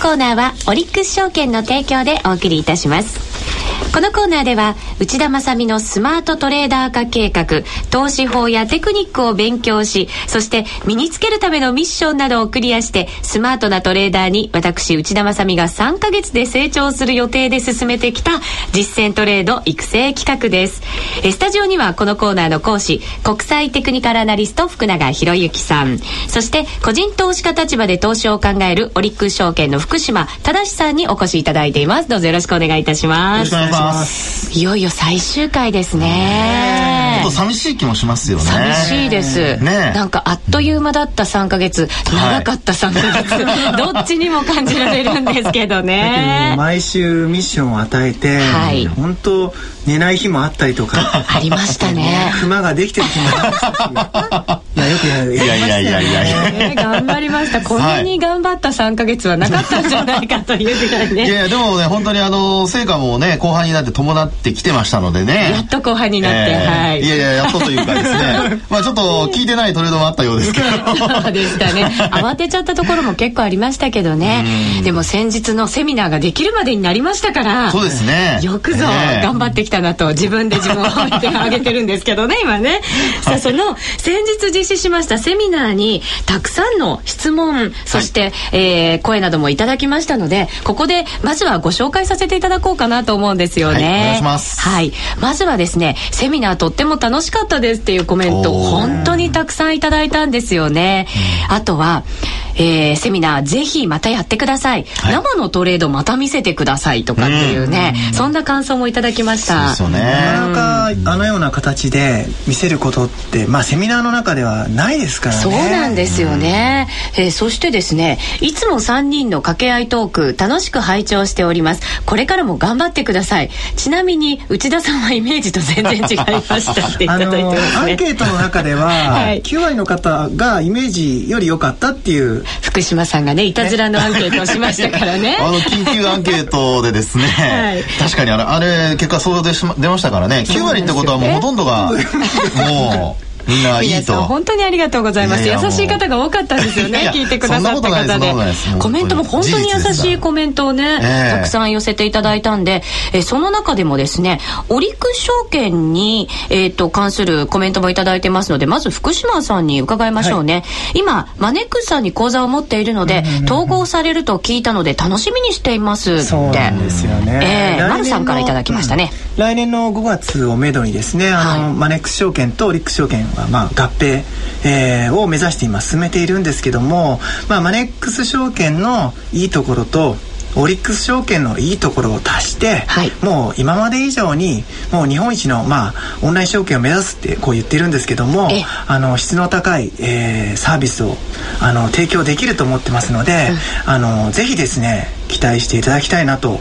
コーナーはオリックス証券の提供でお送りいたします。このコーナーでは内田まさみのスマートトレーダー化計画投資法やテクニックを勉強しそして身につけるためのミッションなどをクリアしてスマートなトレーダーに私内田まさみが3ヶ月で成長する予定で進めてきた実践トレード育成企画です。えスタジオにはこのコーナーの講師国際テクニカルアナリスト福永博之さん。そして個人投資家立場で投資を考えるオリックス証券の福島正さんにお越しいただいています。どうぞよろしくお願いいたします。いよいよ最終回ですね。ねょっと寂しい気もしますよね。寂しいです、ね。なんかあっという間だった3か月。長かった3か月、どっちにも感じられるんですけどね。毎週ミッションを与えて、はい。本当寝ない日もあったりとか。ありましたね。熊ができてる日もありましたしいやよくやるいやいやいやいやいや。ね頑張りました。こんなに頑張った3か月はなかったんじゃないかというぐらいね。い。やいやでもね本当にあの成果もね後半になって伴ってきてましたのでね。やっと後半になって、えーはいいやいややっとというかですね。まあちょっと聞いてないトレードもあったようですけど。そ うでしたね。慌てちゃったところも結構ありましたけどね。でも先日のセミナーができるまでになりましたからそうですね。よくぞね頑張ってきたなと自分で自分を褒めてあげてるんですけどね今ね。さあその先日実施しましたセミナーにたくさんの質問そして、えー声などもいただきましたのでここでまずはご紹介させていただこうかなと思うんですよね、はいお願いします。はい。まずはですねセミナーとっても楽しかったですっていうコメント本当にたくさんいただいたんですよね、あとは、えーセミナーぜひまたやってください、はい。生のトレードまた見せてくださいとかっていうね、そんな感想もいただきました。そうですよね。なかなかあのような形で見せることってまあセミナーの中ではないですからね。そうなんですよね、えーそしてですねいつも3人の掛け合いトーク楽しく拝聴しております。これからも頑張ってください。ちなみに内田さんはイメージと全然違いましたっていたあのだいてますねアンケートの中では、はい。9割の方がイメージより良かったっていう。福島さんがねいたずらのアンケートをしましたからね。あの緊急アンケートでですね、はい。確かにあれあれ結果そうでしま出ましたからね。9割ってことはもうほとんどが もうみんないい皆さんと。本当にありがとうございます。いやいや優しい方が多かったんですよね聞いてくださった方で。コメントも本当に優しいコメントをね、ええ。たくさん寄せていただいたんで、えその中でもですねオリックス証券に、えー、と関するコメントもいただいてますのでまず福島さんに伺いましょうね、今マネックスさんに口座を持っているので、統合されると聞いたので楽しみにしていますって。そうなんですよね。ええ来年の丸さんからいただきましたね。うん来年の5月をめどにですね、あの、はい。マネックス証券とオリックス証券はまあ合併、えーを目指して今進めているんですけども、まあマネックス証券のいいところとオリックス証券のいいところを足して、はい。もう今まで以上にもう日本一のまあオンライン証券を目指すってこう言ってるんですけどもええ、あの質の高い、えーサービスをあの提供できると思ってますので、あのぜひですね期待していただきたいなと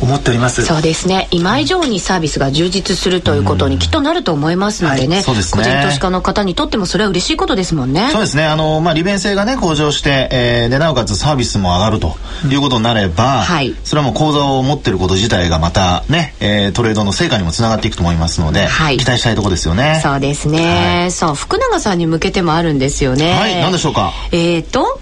思っております。そうですね。今以上にサービスが充実するということにきっとなると思いますのでね,、はいそうですね。個人投資家の方にとってもそれは嬉しいことですもんね。そうですね。あの、まあ、利便性がね、向上して、えーで、なおかつサービスも上がるということになれば、はい。それはもう口座を持ってること自体がまたね、えートレードの成果にもつながっていくと思いますので、はい。期待したいところですよね。そうですね、はい。さあ福永さんに向けてもあるんですよね。はい。何でしょうか？えっ、と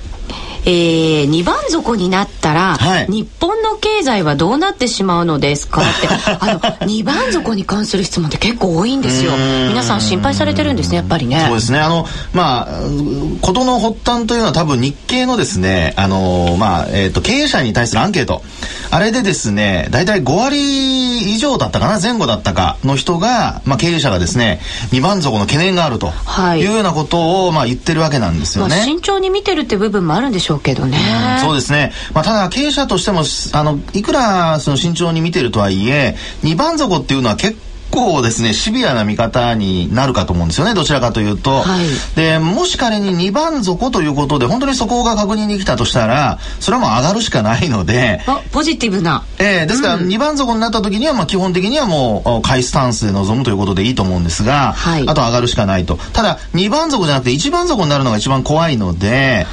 えー、2番底になったら、はい。日本の経済はどうなってしまうのですか？って。あの2番底に関する質問って結構多いんですよ。皆さん心配されてるんですねやっぱりね。そうですね。あの、まあ、うことの発端というのは多分日経のですね、あの、まあ、えっ、と、経営者に対するアンケート。あれでですね、大体5割以上だったかな、前後だったかの人が、まあ、経営者がですね、二番底の懸念があるとはい。いうようなことを、まあ、言ってるわけなんですよね。まあ、慎重に見てるって部分もあるんでしょうけどね。そうですね。まあ、ただ経営者としても、あの、いくらその慎重に見てるとはいえ、二番底っていうのは結構ですね、シビアな見方になるかと思うんですよね、どちらかというと。はい。で、もし仮に二番底ということで、本当にそこが確認できたとしたら、それはもう上がるしかないので、あポジティブな。えーですから2番底になった時にはまあ基本的にはもうお買いスタンスで臨むということでいいと思うんですが、はい。あと上がるしかないと。ただ2番底じゃなくて1番底になるのが一番怖いので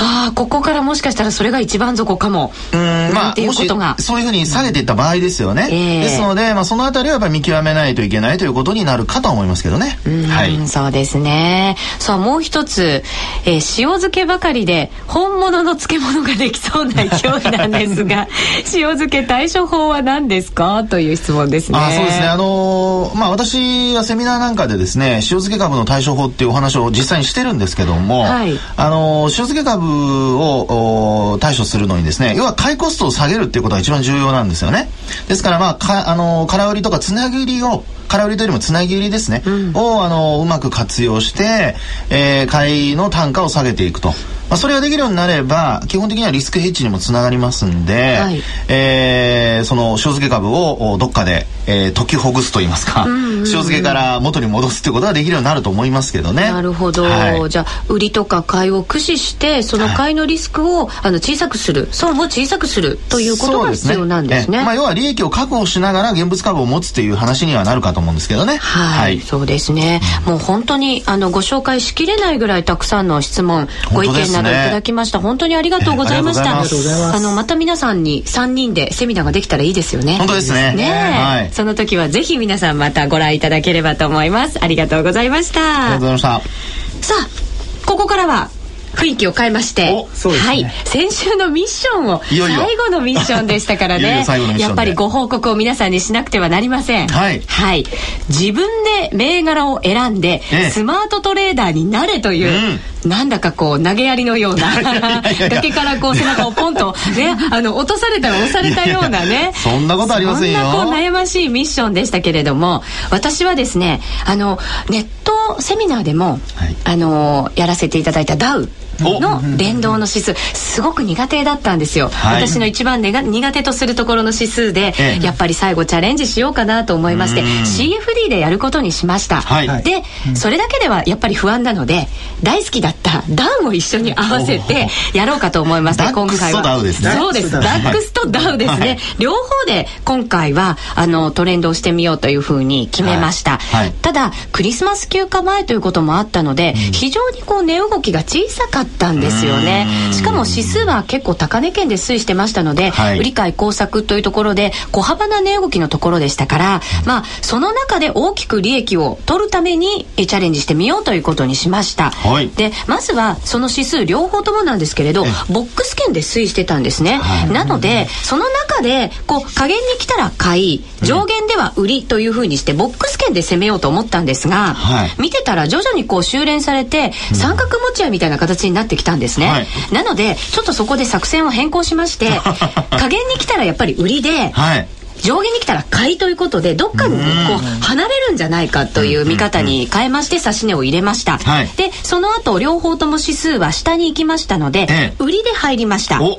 ああここからもしかしたらそれが一番底かも。うんまなんていうあもしことが。そういうふうに下げていった場合ですよね、ええ。ですので、まあ、そのあたりはやっぱり見極めないといけないということになるかとは思いますけどね。はい。うんそうですね。さあもう一つ、えー塩漬けばかりで本物の漬物ができそうな勢いなんですが 塩漬け対処法は何ですか？という質問ですね。あそうですね。あのーまあ、私はセミナーなんかでですね、塩漬け株の対処法っていうお話を実際にしてるんですけども、はい。あのー塩漬け株を対処するのにですね、要は買いコストを下げるっていうことが一番重要なんですよね。ですから、まあ、か、あのー空売りとかつなぎ売りを、空売りというよりもつなぎ売りですね、を、あのーうまく活用して、えー買いの単価を下げていくと。まあ、それができるようになれば、基本的にはリスクヘッジにもつながりますんで、はい。えーその塩漬け株をおどっかで、えー解きほぐすと言いますか、塩漬けから元に戻すってことができるようになると思いますけどね。なるほど、はい。じゃあ売りとか買いを駆使してその買いのリスクを、あの小さくする。損を小さくするということが必要なんですね。え。まあ、要は利益を確保しながら現物株を持つっていう話にはなるかと思うんですけどね。はい、そうですね。もう本当にあのご紹介しきれないぐらいたくさんの質問、ご意見などいただきました。本当にありがとうございました。えありがとうございますあのまた皆さんに三人でセミナーができたらいいですよね。本当ですねねえ、はいその時はぜひ皆さんまたご覧いただければと思います。ありがとうございました。ありがとうございました。さあここからは雰囲気を変えましてね。はい。先週のミッションを最後のミッションでしたからね。やっぱりご報告を皆さんにしなくてはなりません。はい。はい、自分で銘柄を選んで、ええ。スマートトレーダーになれという、なんだかこう投げやりのような崖からこう背中をポンとねあの落とされたら押されたようなね。そんなことありませんよ。そんなこう悩ましいミッションでしたけれども私はですねあのネットセミナーでも、はい。あのやらせていただいたダウ。おの連動の指数すごく苦手だったんですよ、はい。私の一番ねが苦手とするところの指数で、ええ。やっぱり最後チャレンジしようかなと思いましてうん。CFD でやることにしました、はい。で、それだけではやっぱり不安なので大好きだったダウを一緒に合わせてやろうかと思いましてダックスと今回は。ダウですね。そうです。ダダックスとダウですね、はい。両方で今回はあのトレンドをしてみようというふうに決めました、ただクリスマス休暇前ということもあったので、非常にこう値動きが小さかったんですよね。うん。しかも指数は結構高値圏で推移してましたので、はい。売り買い工作というところで小幅な値動きのところでしたから、まあその中で大きく利益を取るためにえチャレンジしてみようということにしました、はい。でまずはその指数両方ともなんですけれどボックス圏で推移してたんですね、はい。なのでその中でこう下限に来たら買い上限では売りというふうにしてボックス圏で攻めようと思ったんですが、はい。見てたら徐々にこう修練されて三角持ち合いみたいな形になってきたんですね、はい。なのでちょっとそこで作戦を変更しまして 下限に来たらやっぱり売りではい。上限に来たら買いということでどっかにこう離れるんじゃないかという見方に変えまして指し値を入れました、はい。でその後両方とも指数は下に行きましたので、ええ。売りで入りました。お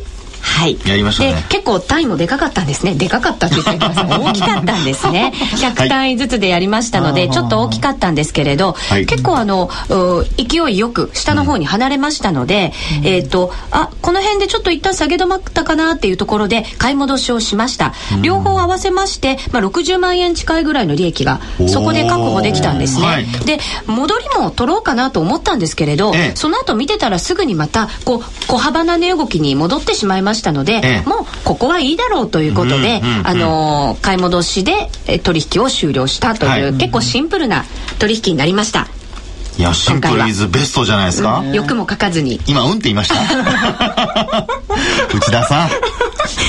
はい。やりましたねで、結構単位もでかかったんですね。でかかったって言ってください。大きかったんですね。100単位ずつでやりましたので、はいちょっと大きかったんですけれど、はい結構あの、う勢いよく下の方に離れましたので、えっ、と、あ、この辺でちょっと一旦下げ止まったかなっていうところで買い戻しをしました。両方合わせまして、まあ、60万円近いぐらいの利益がそこで確保できたんですね。はいで、戻りも取ろうかなと思ったんですけれど、ええその後見てたらすぐにまたこう小幅な値動きに戻ってしまいましたので、ええ。もうここはいいだろうということで、うんうんうん。あのー買い戻しでえ取引を終了したという、はい。結構シンプルな取引になりました。いや、シンプルイズベストじゃないですか？欲もかかずに今、うんって言いました。内田さん。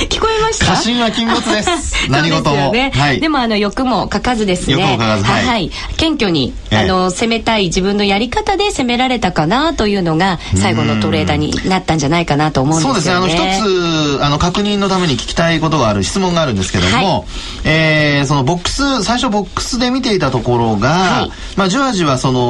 聞こえました？過信は禁物です。何事も。ね、はい。でもあの欲もかかずですね欲もかかずはい謙虚に、ええあの攻めたい自分のやり方で攻められたかなというのが最後のトレーダーになったんじゃないかなと思うんですよねそうですね。あの、一つ、あの、確認のために聞きたいことがある、質問があるんですけども、はいえーそのボックス、最初ボックスで見ていたところが、はいまあ、じわじわその、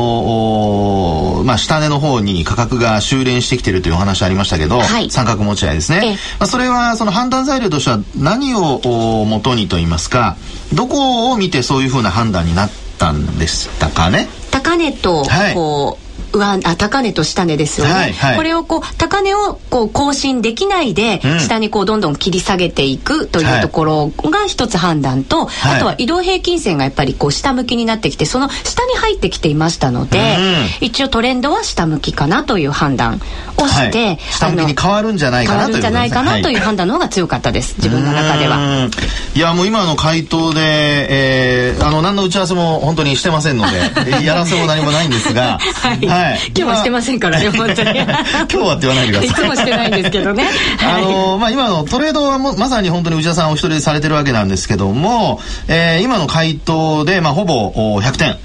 まあ、下値の方に価格が修練してきてるというお話ありましたけど、はい。三角持ち合いですね。ええ。まあ、それは、その判断材料としては何をお元にと言いますか、どこを見てそういうふうな判断になったんでしたかね？高値とはい。こう、上あ高値と下値ですよね、はいはい。これをこう高値をこう更新できないで、うん。下にこうどんどん切り下げていくというところが一つ判断と、はい。あとは移動平均線がやっぱりこう下向きになってきてその下に入ってきていましたので、う一応トレンドは下向きかなという判断をして、はい。下向きに変わるんじゃないかな変わるんじゃないかなというはい判断の方が強かったです自分の中では。うん。いやもう今の回答で、えー、あの何の打ち合わせも本当にしてませんので やらせも何もないんですが、はい、今日はしてませんからね本当に。今日はって言わないでください。いつもしてないんですけどね。あのまあ、今のトレードはもまさに本当に内田さんお一人でされてるわけなんですけども、えー今の回答で、まあ、ほぼお100点、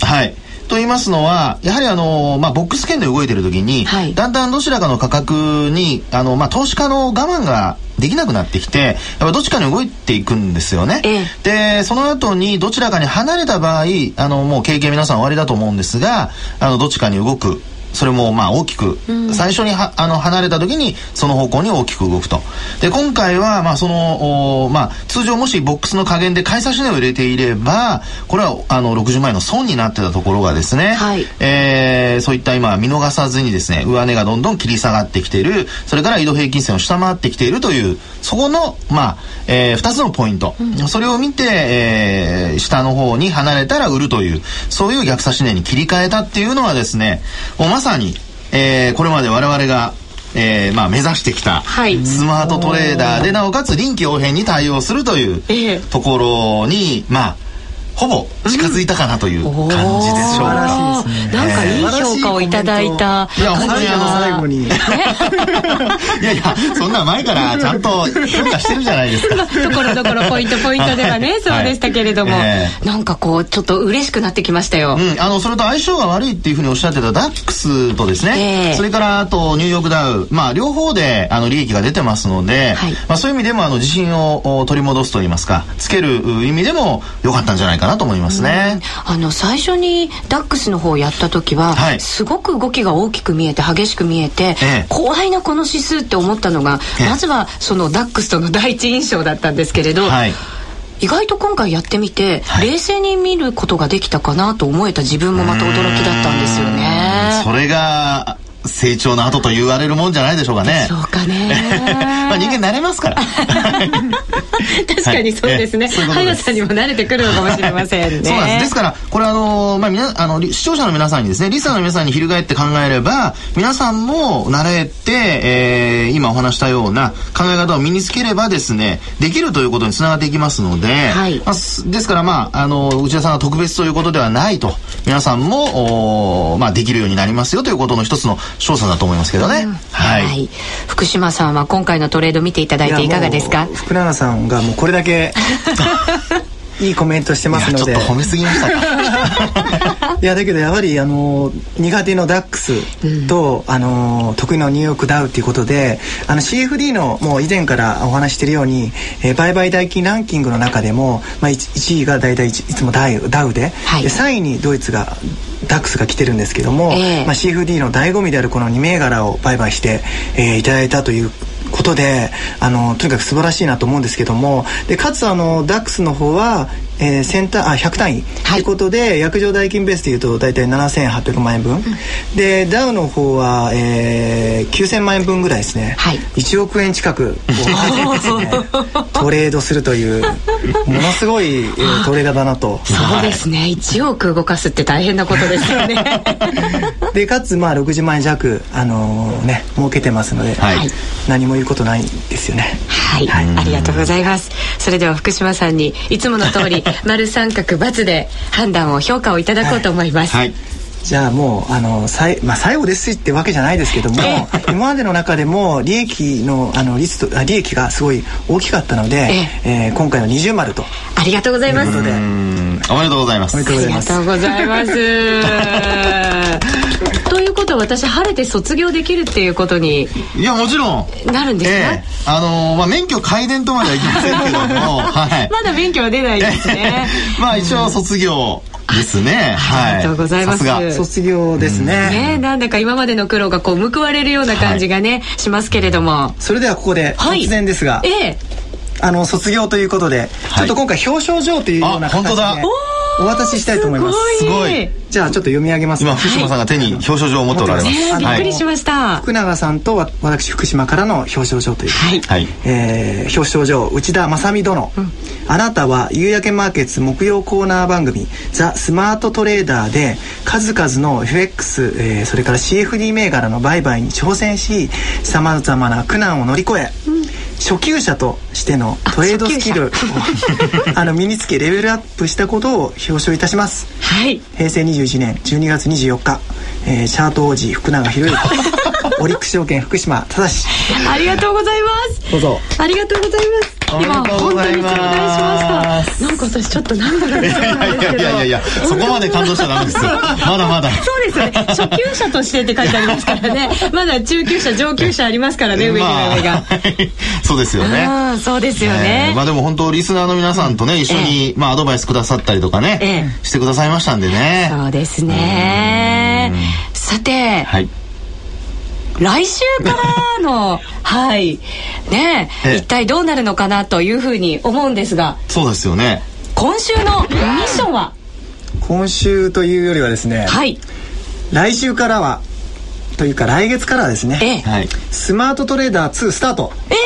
はい。と言いますのはやはりあの、まあ、ボックス圏で動いてる時に、はい。だんだんどちらかの価格にあの、まあ、投資家の我慢ができなくなってきてやっぱどっちかに動いていくんですよね。えでその後にどちらかに離れた場合あのもう経験皆さん終わりだと思うんですがあのどっちかに動くそれもまあ大きく、最初にはあの離れた時にその方向に大きく動くと。で今回はまあそのおまあ通常もしボックスの加減で買い差し値を入れていればこれはあの60万円の損になってたところがですね、はい。えーそういった今見逃さずにですね上値がどんどん切り下がってきている。それから移動平均線を下回ってきているというそこのまあ、え2つのポイント、それを見て、えー下の方に離れたら売るというそういう逆差し値に切り替えたっていうのはですねもうまさに、えーこれまで我々がえーまあ、目指してきたはい。スマートトレーダーでなおかつ臨機応変に対応するというええ。ところに、まあほぼ近づいたかなという感じでしょうか。らしいですね。なんかいい評価をいただいたいや本当にあの最後に。いやいや、そんなん前からちゃんと評価してるじゃないですか。ところどころポイントポイントではね、はい。そうでしたけれども、えなんかこうちょっと嬉しくなってきましたよ、うん、あのそれと相性が悪いっていうふうにおっしゃってたダックスとですね、ええ。それからあとニューヨークダウ、まあ、両方であの利益が出てますので、はい。まあ、そういう意味でもあの自信をお取り戻すといいますかつけるう意味でも良かったんじゃないかなと思いますね。あの最初にダックスの方をやった時は、はい。すごく動きが大きく見えて激しく見えて、ええ。怖いなこの指数って思ったのが、ええ。まずはそのダックスとの第一印象だったんですけれど、はい。意外と今回やってみて、はい。冷静に見ることができたかなと思えた自分もまた驚きだったんですよね。それが成長の後と言われるもんじゃないでしょうかね。そうかね まあ人間慣れますから。確かにそうですね、速さにも慣れてくるのかもしれませんねそうなんです。ですから、これあの、まあ、みな、あの、り視聴者の皆さんにですね、リスナーの皆さんに翻って考えれば、皆さんも慣れて、えー、今お話したような考え方を身につければですね、できるということにつながっていきますので、はいまあすですから、まあ、あの、内田さんが特別ということではないと、皆さんも、おまあ、できるようになりますよということの一つの証左だと思いますけどね。はい。福島さんは今回のトレード見ていただいていかがですか？福永さんがもうこれだけ いいコメントしてますので。ちょっと褒めすぎましたか？いやだけどやはりあの苦手のダックスと、あの得意のニューヨークダウっていうことであの CFD のもう以前からお話ししてるように、えー売買代金ランキングの中でも、まあ、1, 位が大体いつもダウダウで,、はい。で3位にドイツがダックスが来てるんですけども、ええ。まあ、CFD の醍醐味であるこの2銘柄を売買して、えーいただいたということであのとにかく素晴らしいなと思うんですけどもでかつあのダックスの方は、えー、センターあ100単位。ということで、約定代金ベースでいうと大体7800万円分、でダウの方は、えー、9000万円分ぐらいですね、はい。1億円近く ね。トレードするというものすごい、えートレーダーだなと。そうですね。1億動かすって大変なことですよね。でかつまあ60万円弱あのーね儲けてますので、はい。何も言うことないですよね。はい、ありがとうございます。それでは福島さんにいつもの通り 丸三角×で判断を評価をいただこうと思います、はい。じゃあもうあのさい、まあ、最後ですってわけじゃないですけども今までの中でも利益のあの率とあ利益がすごい大きかったので、えー今回の二重丸とありがとうございますおめでとうございます。おめでとうございますありがとうございます。ということは私晴れて卒業できるっていうことにいや、もちろん。なるんですか、ええあのーまあ、免許改伝とまではいきませんけども、はい。まだ勉強は出ないですね。まあ、一応卒業ですね。はい。ありがとうございますさすが。卒業ですね、ねなんだか今までの苦労がこう報われるような感じがね、しますけれども。それではここではい突然ですが、ええ。あの卒業ということで、ちょっと今回表彰状というようなあ本当だ形でお渡ししたいと思います。すごい。じゃあちょっと読み上げます今福島さんが手に表彰状を持っておられます、ねびっくりしました。福永さんとわ私福島からの表彰状という。はい。はい。えー表彰状内田正美殿、あなたは夕焼けマーケッツ木曜コーナー番組「ザ・スマートトレーダー」で数々の FX、えーそれから CFD 銘柄の売買に挑戦しさまざまな苦難を乗り越え、初級者としてのトレードスキルをあの身につけレベルアップしたことを表彰いたします。はい。平成21年12月24日、えーチャート王子福永博之 オリックス証券福島正ありがとうございます。どうぞ。ありがとうございますおめでとうございます。今本当に頂戴しました。なんか私ちょっと涙が出いそうなんですけど。いやいやいやそこまで感動しちゃダメですよ。まだまだ。そうです。よね初級者としてって書いてありますからね。まだ中級者上級者ありますからね上には上が、まあ そうですよね。うんそうですよえねー、まあでも本当リスナーの皆さんとね一緒に、まあアドバイスくださったりとかね、ええ。してくださいましたんでね。そうですね。さてはい来週からの はい。ねええ。一体どうなるのかなというふうに思うんですが。そうですよね。今週のミッションは？今週というよりはですね、はい。来週からはというか来月からはですね、ええ。はい。スマートトレーダー2スタート。えー、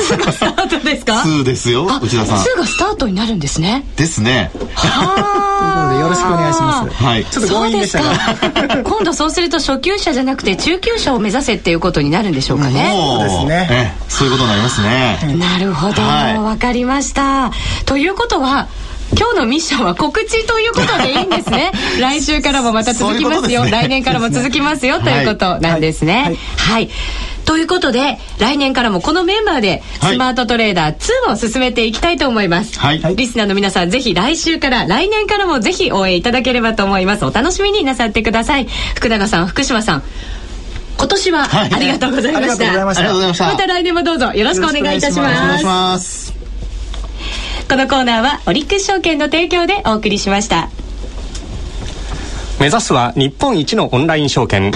2がスタートですか？2ですよあ内田さん。2がスタートになるんですね。ですね。はということでよろしくお願いします。はい。ちょっと強引でしたそうが。ですか今度そうすると初級者じゃなくて中級者を目指せっていうことになるんでしょうかね、そうですね。ええそういうことになりますね。なるほど。わ、はい。かりました。ということは今日のミッションは告知ということでいいんですね。来週からもまた続きますよ。ね。来年からも続きますよということなんですね。はい。はい、ということで来年からもこのメンバーではい。スマートトレーダー2を進めていきたいと思います、はい。リスナーの皆さんぜひ来週から来年からもぜひ応援いただければと思います。お楽しみになさってください。福永さん福島さん今年ははい。ありがとうございました、ありがとうございました。ありがとうございましたまた来年もどうぞよろしくお願いいたします。このコーナーはオリックス証券の提供でお送りしました。目指すは日本一のオンライン証券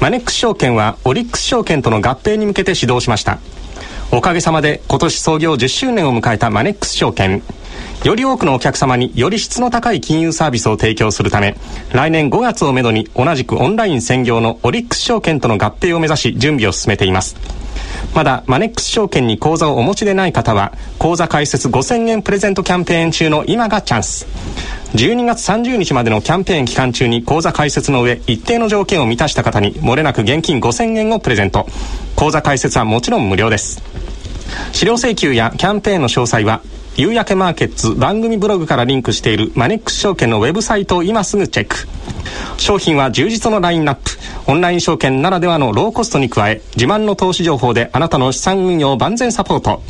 マネックス証券はオリックス証券との合併に向けて始動しました。おかげさまで今年創業10周年を迎えたマネックス証券。より多くのお客様により質の高い金融サービスを提供するため来年5月をめどに同じくオンライン専業のオリックス証券との合併を目指し準備を進めています。まだマネックス証券に口座をお持ちでない方は口座開設5000円プレゼントキャンペーン中の今がチャンス。12月30日までのキャンペーン期間中に口座開設の上一定の条件を満たした方に漏れなく現金5000円をプレゼント。口座開設はもちろん無料です。資料請求やキャンペーンの詳細は夕焼けマーケッツ番組ブログからリンクしているマネックス証券のウェブサイトを今すぐチェック。商品は充実のラインナップ。オンライン証券ならではのローコストに加え自慢の投資情報であなたの資産運用万全サポート。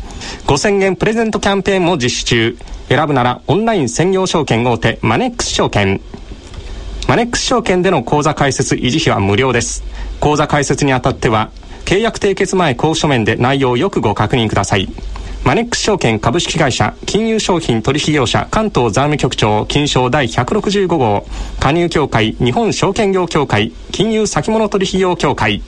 5000円プレゼントキャンペーンも実施中。選ぶならオンライン専業証券大手マネックス証券。マネックス証券での口座開設維持費は無料です。口座開設にあたっては契約締結前交渉面で内容をよくご確認ください。マネックス証券株式会社金融商品取引業者関東財務局長金賞第165号加入協会日本証券業協会金融先物取引業協会。